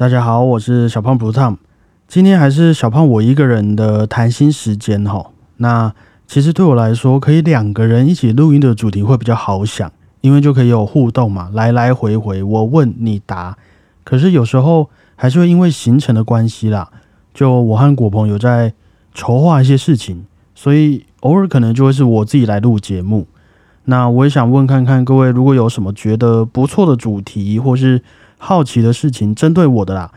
大家好，我是小胖 Blue Tom，今天还是小胖我一个人的谈心时间哈。那其实对我来说，可以两个人一起录音的主题会比较好想，因为就可以有互动嘛，来来回回我问你答。可是有时候还是会因为行程的关系啦，就我和果鹏有在筹划一些事情，所以偶尔可能就会是我自己来录节目。那我也想问看看各位，如果有什么觉得不错的主题，或是好奇的事情，针对我的啦，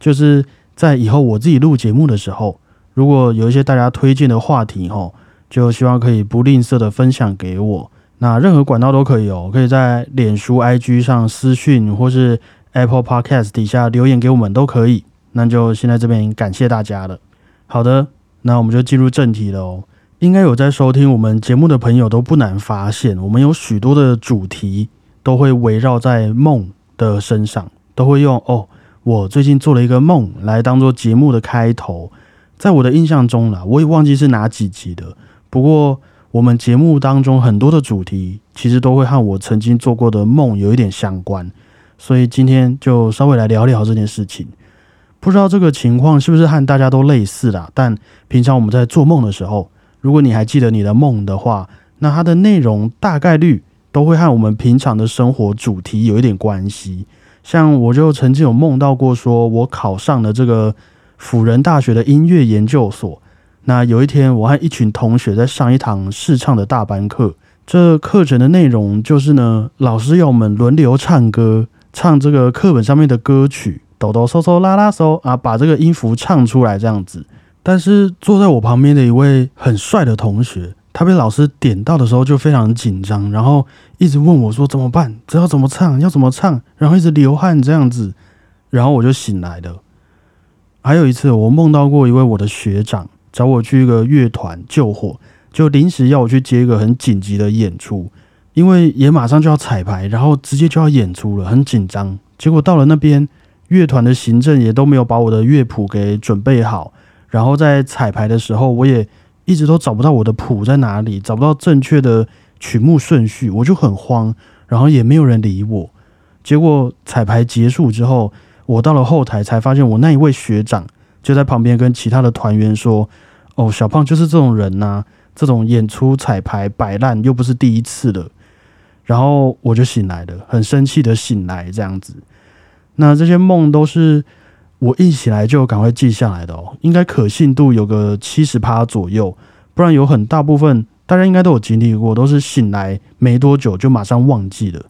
就是在以后我自己录节目的时候，如果有一些大家推荐的话题吼，就希望可以不吝啬的分享给我。那任何管道都可以哦，可以在脸书、IG 上私讯，或是 Apple Podcast 底下留言给我们都可以。那就先在这边感谢大家了。好的，那我们就进入正题了哦。应该有在收听我们节目的朋友都不难发现，我们有许多的主题都会围绕在梦的身上，都会用哦，我最近做了一个梦来当做节目的开头。在我的印象中啦，我也忘记是哪几集的。不过我们节目当中很多的主题其实都会和我曾经做过的梦有一点相关，所以今天就稍微来聊聊这件事情。不知道这个情况是不是和大家都类似啦？但平常我们在做梦的时候。如果你还记得你的梦的话，那它的内容大概率都会和我们平常的生活主题有一点关系。像我就曾经有梦到过，说我考上了这个辅仁大学的音乐研究所。那有一天，我和一群同学在上一堂试唱的大班课，这课程的内容就是呢，老师要我们轮流唱歌，唱这个课本上面的歌曲，哆哆嗦嗦拉拉嗦啊，把这个音符唱出来这样子。但是坐在我旁边的一位很帅的同学，他被老师点到的时候就非常紧张，然后一直问我说怎么办？知道怎么唱？要怎么唱？然后一直流汗这样子，然后我就醒来了。还有一次，我梦到过一位我的学长找我去一个乐团救火，就临时要我去接一个很紧急的演出，因为也马上就要彩排，然后直接就要演出了，很紧张。结果到了那边，乐团的行政也都没有把我的乐谱给准备好。然后在彩排的时候，我也一直都找不到我的谱在哪里，找不到正确的曲目顺序，我就很慌，然后也没有人理我。结果彩排结束之后，我到了后台才发现，我那一位学长就在旁边跟其他的团员说：“哦，小胖就是这种人呐，这种演出彩排摆烂又不是第一次了。”然后我就醒来了，很生气的醒来，这样子。那这些梦都是。我一起来就赶快记下来的哦，应该可信度有个七十趴左右，不然有很大部分大家应该都有经历过，都是醒来没多久就马上忘记了。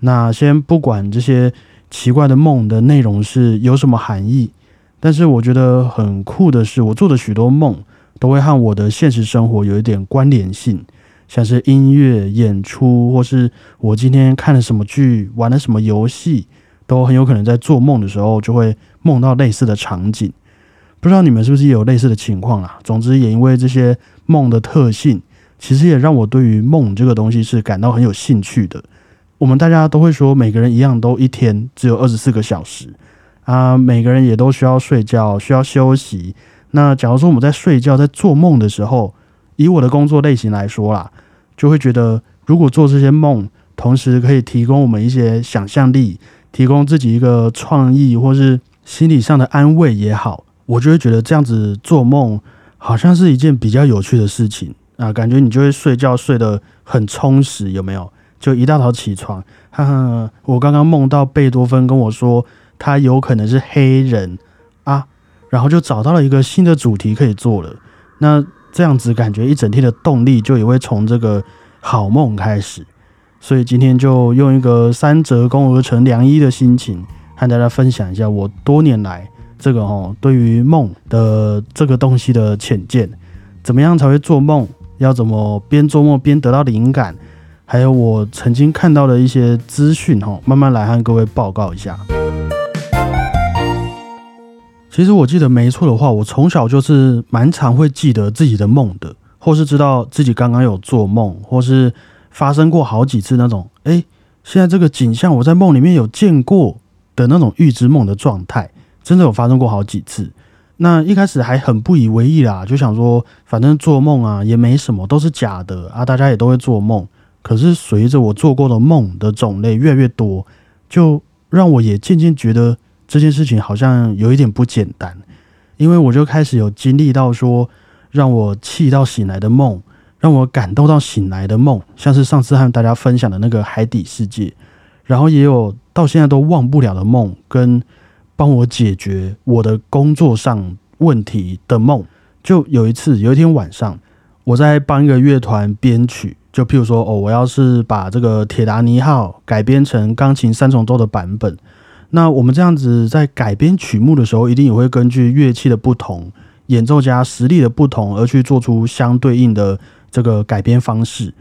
那先不管这些奇怪的梦的内容是有什么含义，但是我觉得很酷的是，我做的许多梦都会和我的现实生活有一点关联性，像是音乐演出，或是我今天看了什么剧，玩了什么游戏。都很有可能在做梦的时候就会梦到类似的场景，不知道你们是不是也有类似的情况啊？总之，也因为这些梦的特性，其实也让我对于梦这个东西是感到很有兴趣的。我们大家都会说，每个人一样都一天只有二十四个小时啊，每个人也都需要睡觉，需要休息。那假如说我们在睡觉、在做梦的时候，以我的工作类型来说啦，就会觉得如果做这些梦，同时可以提供我们一些想象力。提供自己一个创意，或是心理上的安慰也好，我就会觉得这样子做梦好像是一件比较有趣的事情啊，感觉你就会睡觉睡得很充实，有没有？就一大早起床，哈哈，我刚刚梦到贝多芬跟我说他有可能是黑人啊，然后就找到了一个新的主题可以做了。那这样子感觉一整天的动力就也会从这个好梦开始。所以今天就用一个三折肱而成良医的心情，和大家分享一下我多年来这个哦对于梦的这个东西的浅见，怎么样才会做梦？要怎么边做梦边得到灵感？还有我曾经看到的一些资讯哈，慢慢来和各位报告一下。其实我记得没错的话，我从小就是蛮常会记得自己的梦的，或是知道自己刚刚有做梦，或是。发生过好几次那种，哎，现在这个景象我在梦里面有见过的那种预知梦的状态，真的有发生过好几次。那一开始还很不以为意啦，就想说反正做梦啊也没什么，都是假的啊，大家也都会做梦。可是随着我做过的梦的种类越来越多，就让我也渐渐觉得这件事情好像有一点不简单，因为我就开始有经历到说让我气到醒来的梦，让我感动到醒来的梦，像是上次和大家分享的那个海底世界，然后也有到现在都忘不了的梦，跟帮我解决我的工作上问题的梦。就有一次，有一天晚上，我在帮一个乐团编曲，就譬如说，哦，我要是把这个《铁达尼号》改编成钢琴三重奏的版本，那我们这样子在改编曲目的时候，一定也会根据乐器的不同、演奏家实力的不同而去做出相对应的这个改编方式。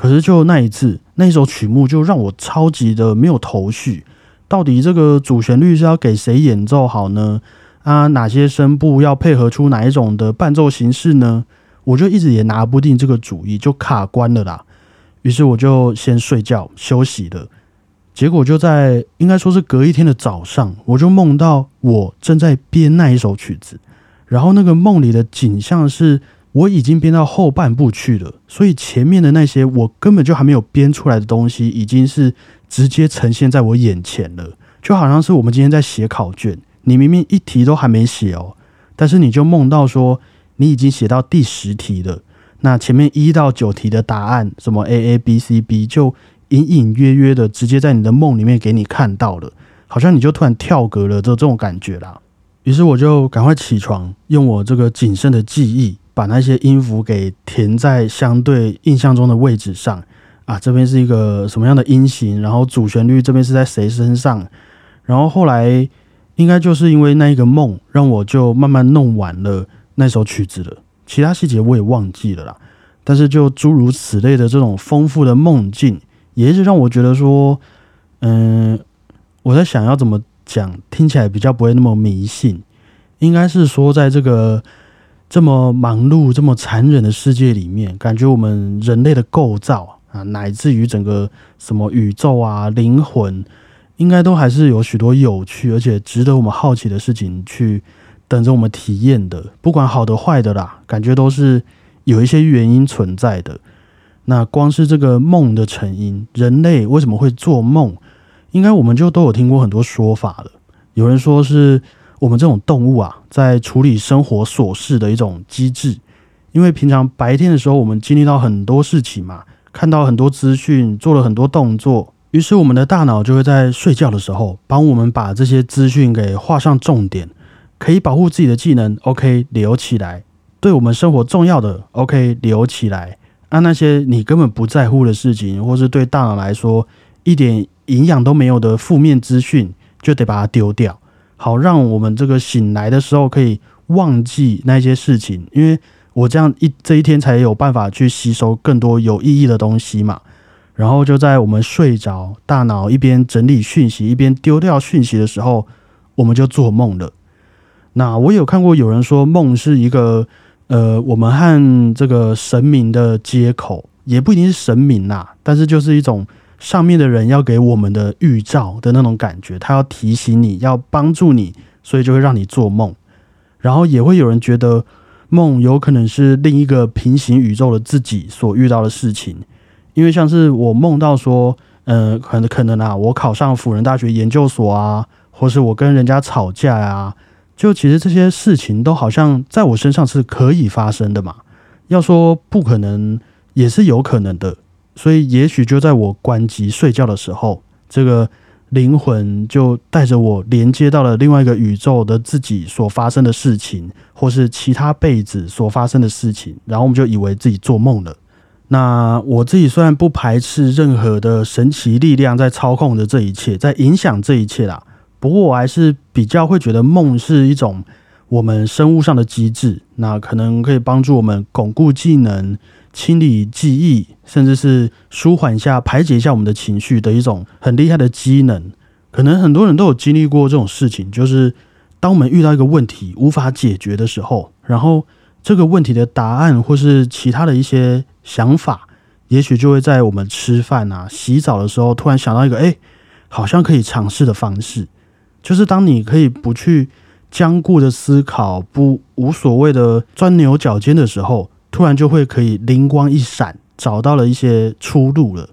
可是就那一次，那一首曲目就让我超级的没有头绪，到底这个主旋律是要给谁演奏好呢？啊，哪些声部要配合出哪一种的伴奏形式呢？我就一直也拿不定这个主意，就卡关了啦。于是我就先睡觉休息了。结果就在应该说是隔一天的早上，我就梦到我正在编那一首曲子，然后那个梦里的景象是我已经编到后半部去了，所以前面的那些我根本就还没有编出来的东西，已经是直接呈现在我眼前了，就好像是我们今天在写考卷。你明明一题都还没写哦，但是你就梦到说你已经写到第十题了。那前面一到九题的答案，什么 A A B C B，就隐隐约约的直接在你的梦里面给你看到了，好像你就突然跳格了，就这种感觉啦。于是我就赶快起床，用我这个谨慎的记忆，把那些音符给填在相对印象中的位置上。啊，这边是一个什么样的音型？然后主旋律这边是在谁身上？然后后来。应该就是因为那一个梦，让我就慢慢弄完了那首曲子了。其他细节我也忘记了啦。但是就诸如此类的这种丰富的梦境，也是让我觉得说，嗯，我在想要怎么讲，听起来比较不会那么迷信。应该是说，在这个这么忙碌、这么残忍的世界里面，感觉我们人类的构造啊，乃至于整个什么宇宙啊、灵魂。应该都还是有许多有趣而且值得我们好奇的事情去等着我们体验的，不管好的坏的啦，感觉都是有一些原因存在的。那光是这个梦的成因，人类为什么会做梦？应该我们就都有听过很多说法了。有人说是我们这种动物啊，在处理生活琐事的一种机制，因为平常白天的时候，我们经历到很多事情嘛，看到很多资讯，做了很多动作。于是，我们的大脑就会在睡觉的时候，帮我们把这些资讯给画上重点，可以保护自己的技能，OK，留起来；对我们生活重要的，OK，留起来。按那些你根本不在乎的事情，或是对大脑来说一点营养都没有的负面资讯，就得把它丢掉，好让我们这个醒来的时候可以忘记那些事情。因为我这样一这一天才有办法去吸收更多有意义的东西嘛。然后就在我们睡着，大脑一边整理讯息，一边丢掉讯息的时候，我们就做梦了。那我有看过有人说，梦是一个呃，我们和这个神明的接口，也不一定是神明呐，但是就是一种上面的人要给我们的预兆的那种感觉，他要提醒你要帮助你，所以就会让你做梦。然后也会有人觉得，梦有可能是另一个平行宇宙的自己所遇到的事情。因为像是我梦到说，呃，可能可能啊，我考上辅仁大学研究所啊，或是我跟人家吵架呀，就其实这些事情都好像在我身上是可以发生的嘛。要说不可能，也是有可能的。所以也许就在我关机睡觉的时候，这个灵魂就带着我连接到了另外一个宇宙的自己所发生的事情，或是其他辈子所发生的事情，然后我们就以为自己做梦了。那我自己虽然不排斥任何的神奇力量在操控着这一切，在影响这一切啦，不过我还是比较会觉得梦是一种我们生物上的机制，那可能可以帮助我们巩固技能、清理记忆，甚至是舒缓一下、排解一下我们的情绪的一种很厉害的机能。可能很多人都有经历过这种事情，就是当我们遇到一个问题无法解决的时候，然后这个问题的答案或是其他的一些。想法，也许就会在我们吃饭啊、洗澡的时候，突然想到一个，哎，好像可以尝试的方式，就是当你可以不去僵固的思考、不无所谓的钻牛角尖的时候，突然就会可以灵光一闪，找到了一些出路了。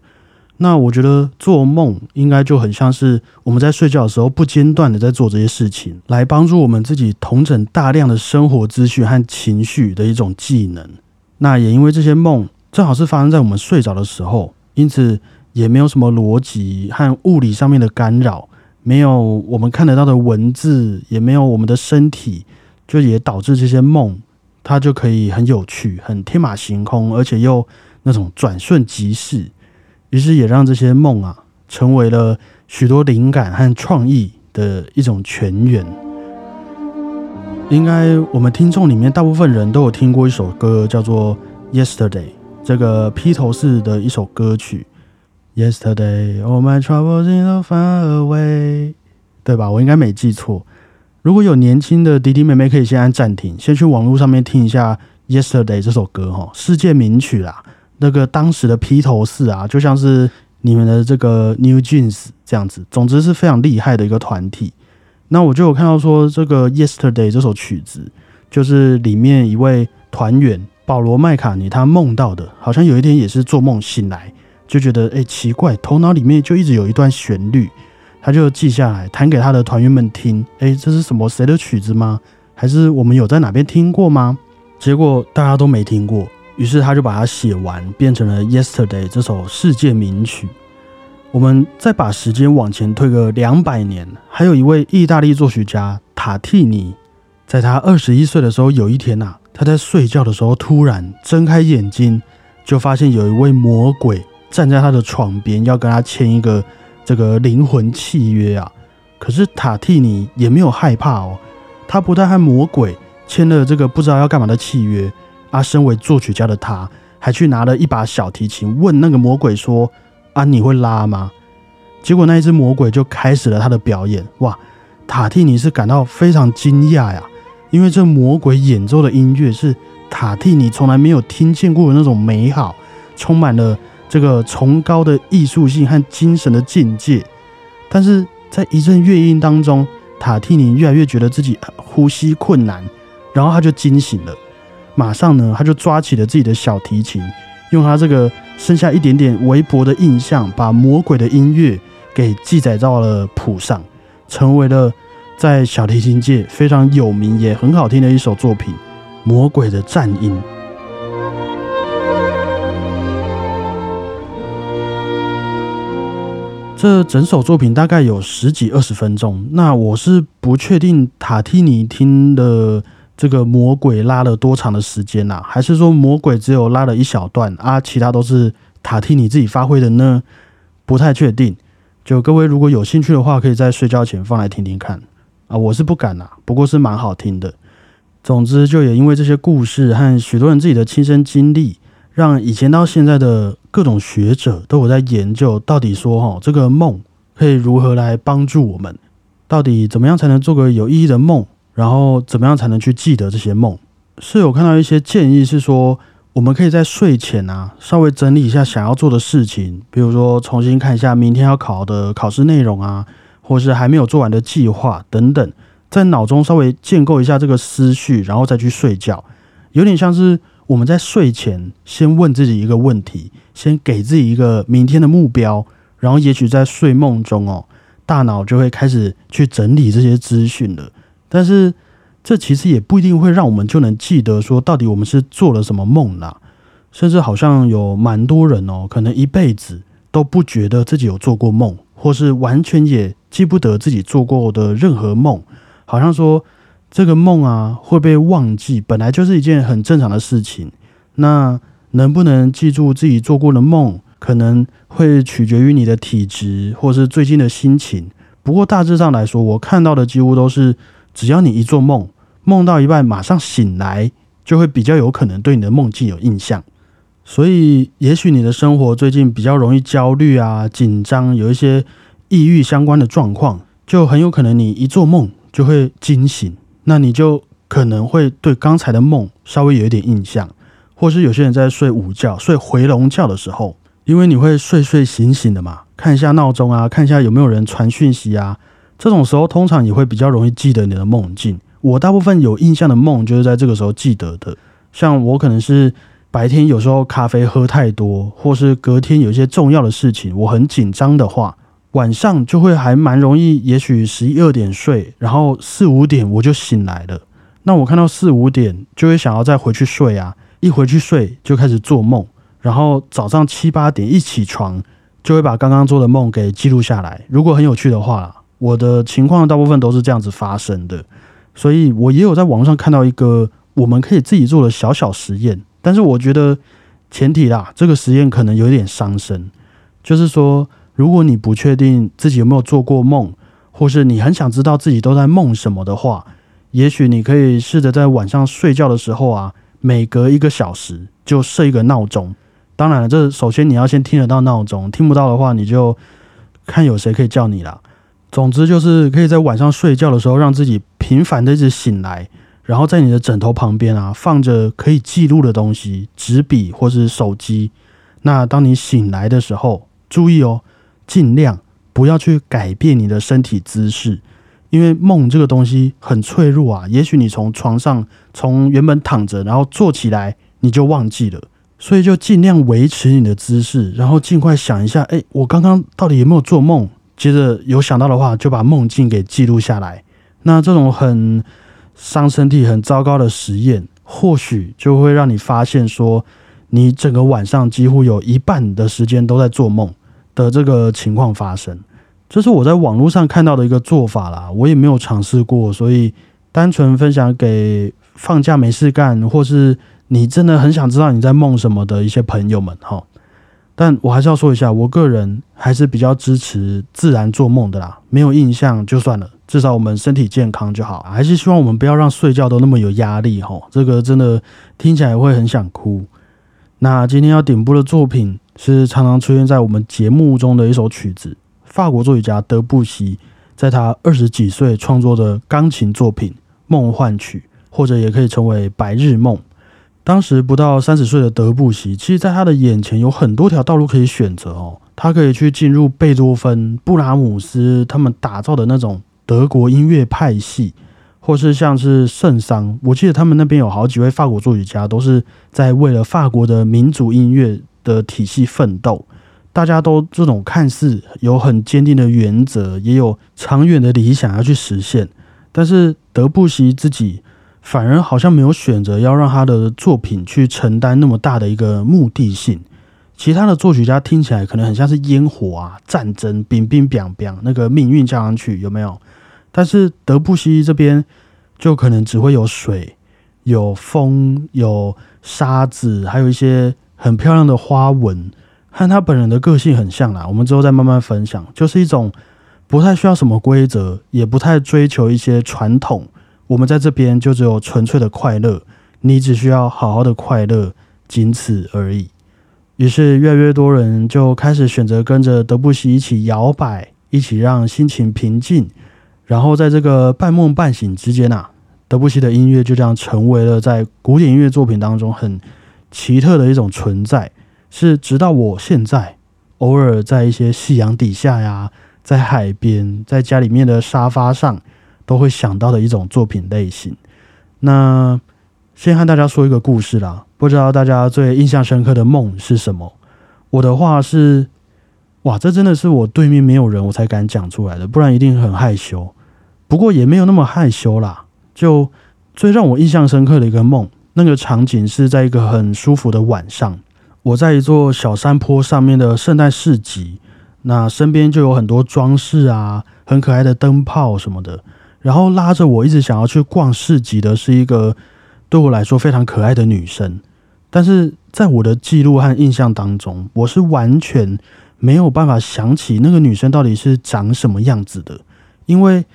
那我觉得做梦应该就很像是我们在睡觉的时候不间断的在做这些事情，来帮助我们自己统整大量的生活资讯和情绪的一种技能。那也因为这些梦正好是发生在我们睡着的时候，因此也没有什么逻辑和物理上面的干扰，没有我们看得到的文字，也没有我们的身体，就也导致这些梦它就可以很有趣、很天马行空，而且又那种转瞬即逝。于是也让这些梦啊，成为了许多灵感和创意的一种泉源。应该我们听众里面大部分人都有听过一首歌，叫做《Yesterday》，这个披头士的一首歌曲。Yesterday, all my troubles in the far away，对吧？我应该没记错。如果有年轻的弟弟妹妹，可以先按暂停，先去网络上面听一下《Yesterday》这首歌，哈，世界名曲啦。那个当时的披头士啊，就像是你们的这个 New Jeans 这样子，总之是非常厉害的一个团体。那我就有看到说，这个 Yesterday 这首曲子，就是里面一位团员保罗麦卡尼他梦到的，好像有一天也是做梦醒来，就觉得哎奇怪，头脑里面就一直有一段旋律，他就记下来弹给他的团员们听。哎，这是什么谁的曲子吗？还是我们有在哪边听过吗？结果大家都没听过。于是他就把它写完，变成了《Yesterday》这首世界名曲。我们再把时间往前推个两百年，还有一位意大利作曲家塔蒂尼，在他二十一岁的时候，有一天呐，他在睡觉的时候突然睁开眼睛，就发现有一位魔鬼站在他的床边，要跟他签一个这个灵魂契约啊。可是塔蒂尼也没有害怕哦，他不但和魔鬼签了这个不知道要干嘛的契约。啊，身为作曲家的他，还去拿了一把小提琴，问那个魔鬼说：“啊，你会拉吗？”结果那一只魔鬼就开始了他的表演。哇，塔蒂尼是感到非常惊讶呀，因为这魔鬼演奏的音乐是塔蒂尼从来没有听见过的那种美好，充满了这个崇高的艺术性和精神的境界。但是在一阵乐音当中，塔蒂尼越来越觉得自己呼吸困难，然后他就惊醒了。马上呢，他就抓起了自己的小提琴，用他这个剩下一点点微薄的印象，把魔鬼的音乐给记载到了谱上，成为了在小提琴界非常有名也很好听的一首作品《魔鬼的战音》。这整首作品大概有十几二十分钟，那我是不确定塔蒂尼听的。这个魔鬼拉了多长的时间呐？还是说魔鬼只有拉了一小段啊？其他都是塔蒂尼自己发挥的呢？不太确定。就各位如果有兴趣的话，可以在睡觉前放来听听看啊。我是不敢呐，不过是蛮好听的。总之，就也因为这些故事和许多人自己的亲身经历，让以前到现在的各种学者都有在研究，到底说哈这个梦可以如何来帮助我们？到底怎么样才能做个有意义的梦？然后怎么样才能去记得这些梦？是有看到一些建议，是说我们可以在睡前啊，稍微整理一下想要做的事情，比如说重新看一下明天要考的考试内容啊，或是还没有做完的计划等等，在脑中稍微建构一下这个思绪，然后再去睡觉。有点像是我们在睡前先问自己一个问题，先给自己一个明天的目标，然后也许在睡梦中哦，大脑就会开始去整理这些资讯了。但是，这其实也不一定会让我们就能记得说到底我们是做了什么梦啦。甚至好像有蛮多人哦，可能一辈子都不觉得自己有做过梦，或是完全也记不得自己做过的任何梦。好像说这个梦啊会被忘记，本来就是一件很正常的事情。那能不能记住自己做过的梦，可能会取决于你的体质或是最近的心情。不过大致上来说，我看到的几乎都是。只要你一做梦，梦到一半马上醒来，就会比较有可能对你的梦境有印象。所以，也许你的生活最近比较容易焦虑啊、紧张，有一些抑郁相关的状况，就很有可能你一做梦就会惊醒。那你就可能会对刚才的梦稍微有一点印象，或是有些人在睡午觉、睡回笼觉的时候，因为你会睡睡醒醒的嘛，看一下闹钟啊，看一下有没有人传讯息啊。这种时候通常也会比较容易记得你的梦境。我大部分有印象的梦就是在这个时候记得的。像我可能是白天有时候咖啡喝太多，或是隔天有一些重要的事情，我很紧张的话，晚上就会还蛮容易，也许十一二点睡，然后四五点我就醒来了。那我看到四五点就会想要再回去睡啊，一回去睡就开始做梦，然后早上七八点一起床。就会把刚刚做的梦给记录下来。如果很有趣的话，我的情况大部分都是这样子发生的。所以我也有在网上看到一个我们可以自己做的小小实验，但是我觉得前提啦，这个实验可能有点伤身。就是说，如果你不确定自己有没有做过梦，或是你很想知道自己都在梦什么的话，也许你可以试着在晚上睡觉的时候啊，每隔一个小时就设一个闹钟。当然了，这首先你要先听得到闹钟，听不到的话，你就看有谁可以叫你啦。总之就是可以在晚上睡觉的时候，让自己频繁的一直醒来，然后在你的枕头旁边啊放着可以记录的东西，纸笔或是手机。那当你醒来的时候，注意哦，尽量不要去改变你的身体姿势，因为梦这个东西很脆弱啊。也许你从床上从原本躺着，然后坐起来，你就忘记了。所以就尽量维持你的姿势，然后尽快想一下，哎，我刚刚到底有没有做梦？接着有想到的话，就把梦境给记录下来。那这种很伤身体、很糟糕的实验，或许就会让你发现，说你整个晚上几乎有一半的时间都在做梦的这个情况发生。这是我在网络上看到的一个做法啦，我也没有尝试过，所以单纯分享给放假没事干或是。你真的很想知道你在梦什么的一些朋友们哈，但我还是要说一下，我个人还是比较支持自然做梦的啦。没有印象就算了，至少我们身体健康就好。还是希望我们不要让睡觉都那么有压力哈，这个真的听起来会很想哭。那今天要点播的作品是常常出现在我们节目中的一首曲子，法国作曲家德布西在他二十几岁创作的钢琴作品《梦幻曲》，或者也可以称为《白日梦》。当时不到三十岁的德布西，其实在他的眼前有很多条道路可以选择哦。他可以去进入贝多芬、布拉姆斯他们打造的那种德国音乐派系，或是像是圣桑。我记得他们那边有好几位法国作曲家，都是在为了法国的民族音乐的体系奋斗。大家都这种看似有很坚定的原则，也有长远的理想要去实现，但是德布西自己。反而好像没有选择要让他的作品去承担那么大的一个目的性。其他的作曲家听起来可能很像是烟火啊、战争、冰冰冰冰那个命运加上去有没有？但是德布西这边就可能只会有水、有风、有沙子，还有一些很漂亮的花纹，和他本人的个性很像啦。我们之后再慢慢分享，就是一种不太需要什么规则，也不太追求一些传统。我们在这边就只有纯粹的快乐，你只需要好好的快乐，仅此而已。于是越来越多人就开始选择跟着德布西一起摇摆，一起让心情平静。然后在这个半梦半醒之间啊，德布西的音乐就这样成为了在古典音乐作品当中很奇特的一种存在。是直到我现在偶尔在一些夕阳底下呀，在海边，在家里面的沙发上。都会想到的一种作品类型。那先和大家说一个故事啦，不知道大家最印象深刻的梦是什么？我的话是，哇，这真的是我对面没有人我才敢讲出来的，不然一定很害羞。不过也没有那么害羞啦。就最让我印象深刻的一个梦，那个场景是在一个很舒服的晚上，我在一座小山坡上面的圣诞市集，那身边就有很多装饰啊，很可爱的灯泡什么的。然后拉着我一直想要去逛市集的是一个对我来说非常可爱的女生，但是在我的记录和印象当中，我是完全没有办法想起那个女生到底是长什么样子的。因为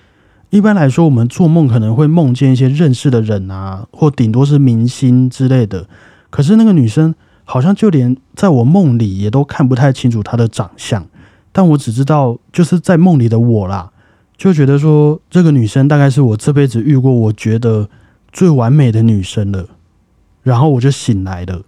一般来说，我们做梦可能会梦见一些认识的人啊，或顶多是明星之类的。可是那个女生好像就连在我梦里也都看不太清楚她的长相，但我只知道就是在梦里的我啦。就觉得说这个女生大概是我这辈子遇过我觉得最完美的女生了，然后我就醒来了。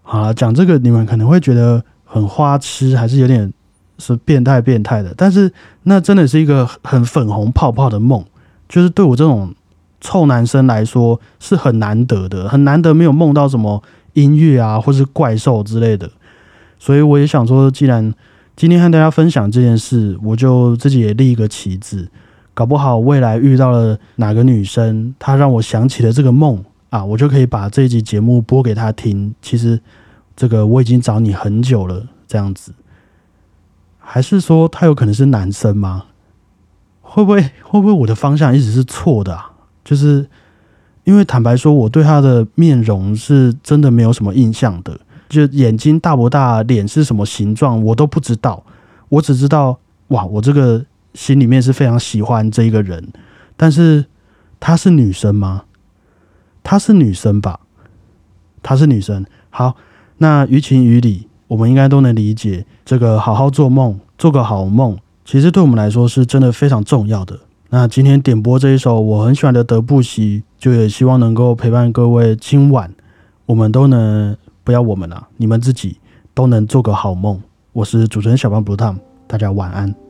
好了，讲这个你们可能会觉得很花痴，还是有点是变态变态的，但是那真的是一个很粉红泡泡的梦，就是对我这种臭男生来说是很难得的，很难得没有梦到什么音乐啊，或是怪兽之类的。所以我也想说，既然今天和大家分享这件事，我就自己也立一个旗子，搞不好未来遇到了哪个女生，她让我想起了这个梦啊，我就可以把这一集节目播给她听。其实这个我已经找你很久了，这样子，还是说他有可能是男生吗？会不会会不会我的方向一直是错的啊？就是因为坦白说，我对他的面容是真的没有什么印象的。就眼睛大不大，脸是什么形状，我都不知道。我只知道，哇，我这个心里面是非常喜欢这一个人。但是她是女生吗？她是女生吧？她是女生。好，那于情于理，我们应该都能理解。这个好好做梦，做个好梦，其实对我们来说是真的非常重要的。那今天点播这一首我很喜欢的德布西，就也希望能够陪伴各位今晚，我们都能。不要我们了，你们自己都能做个好梦。我是主持人小胖 Blue Tom，大家晚安。